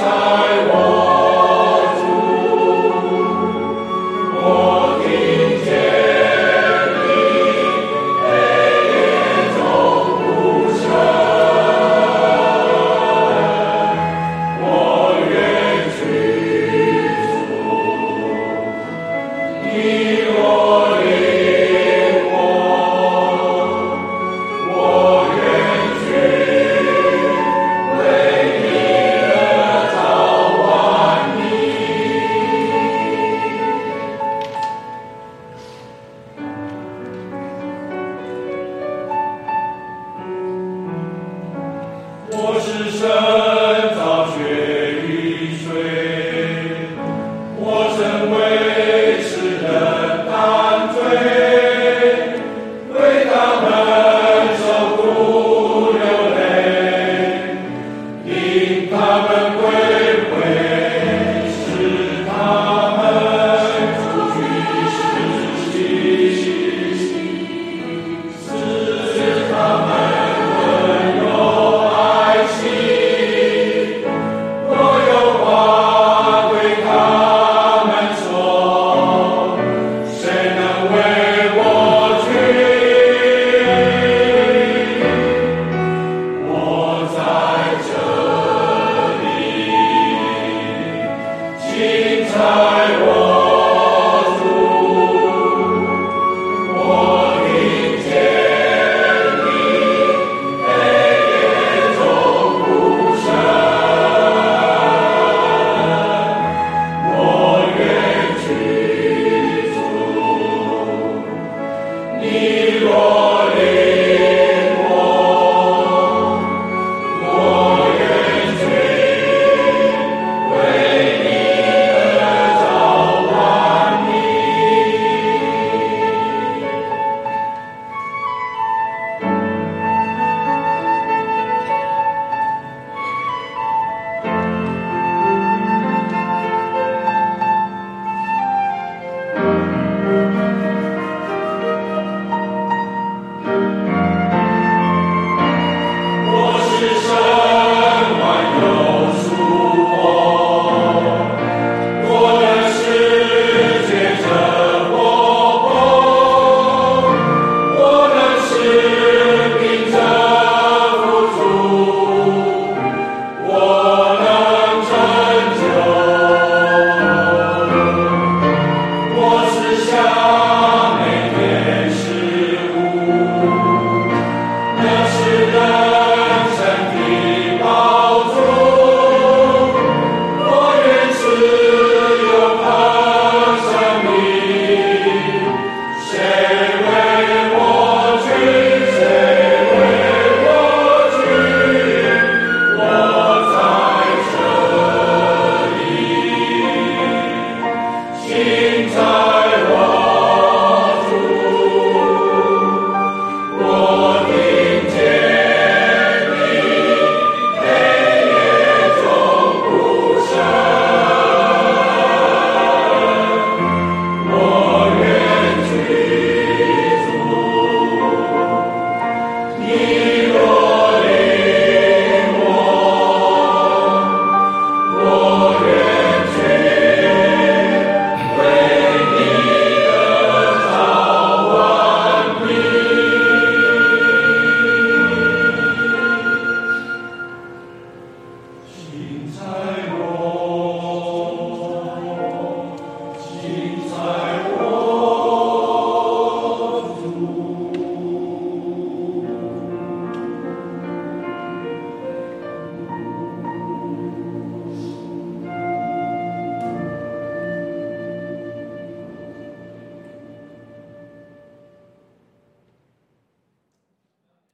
Son. 我是神。在。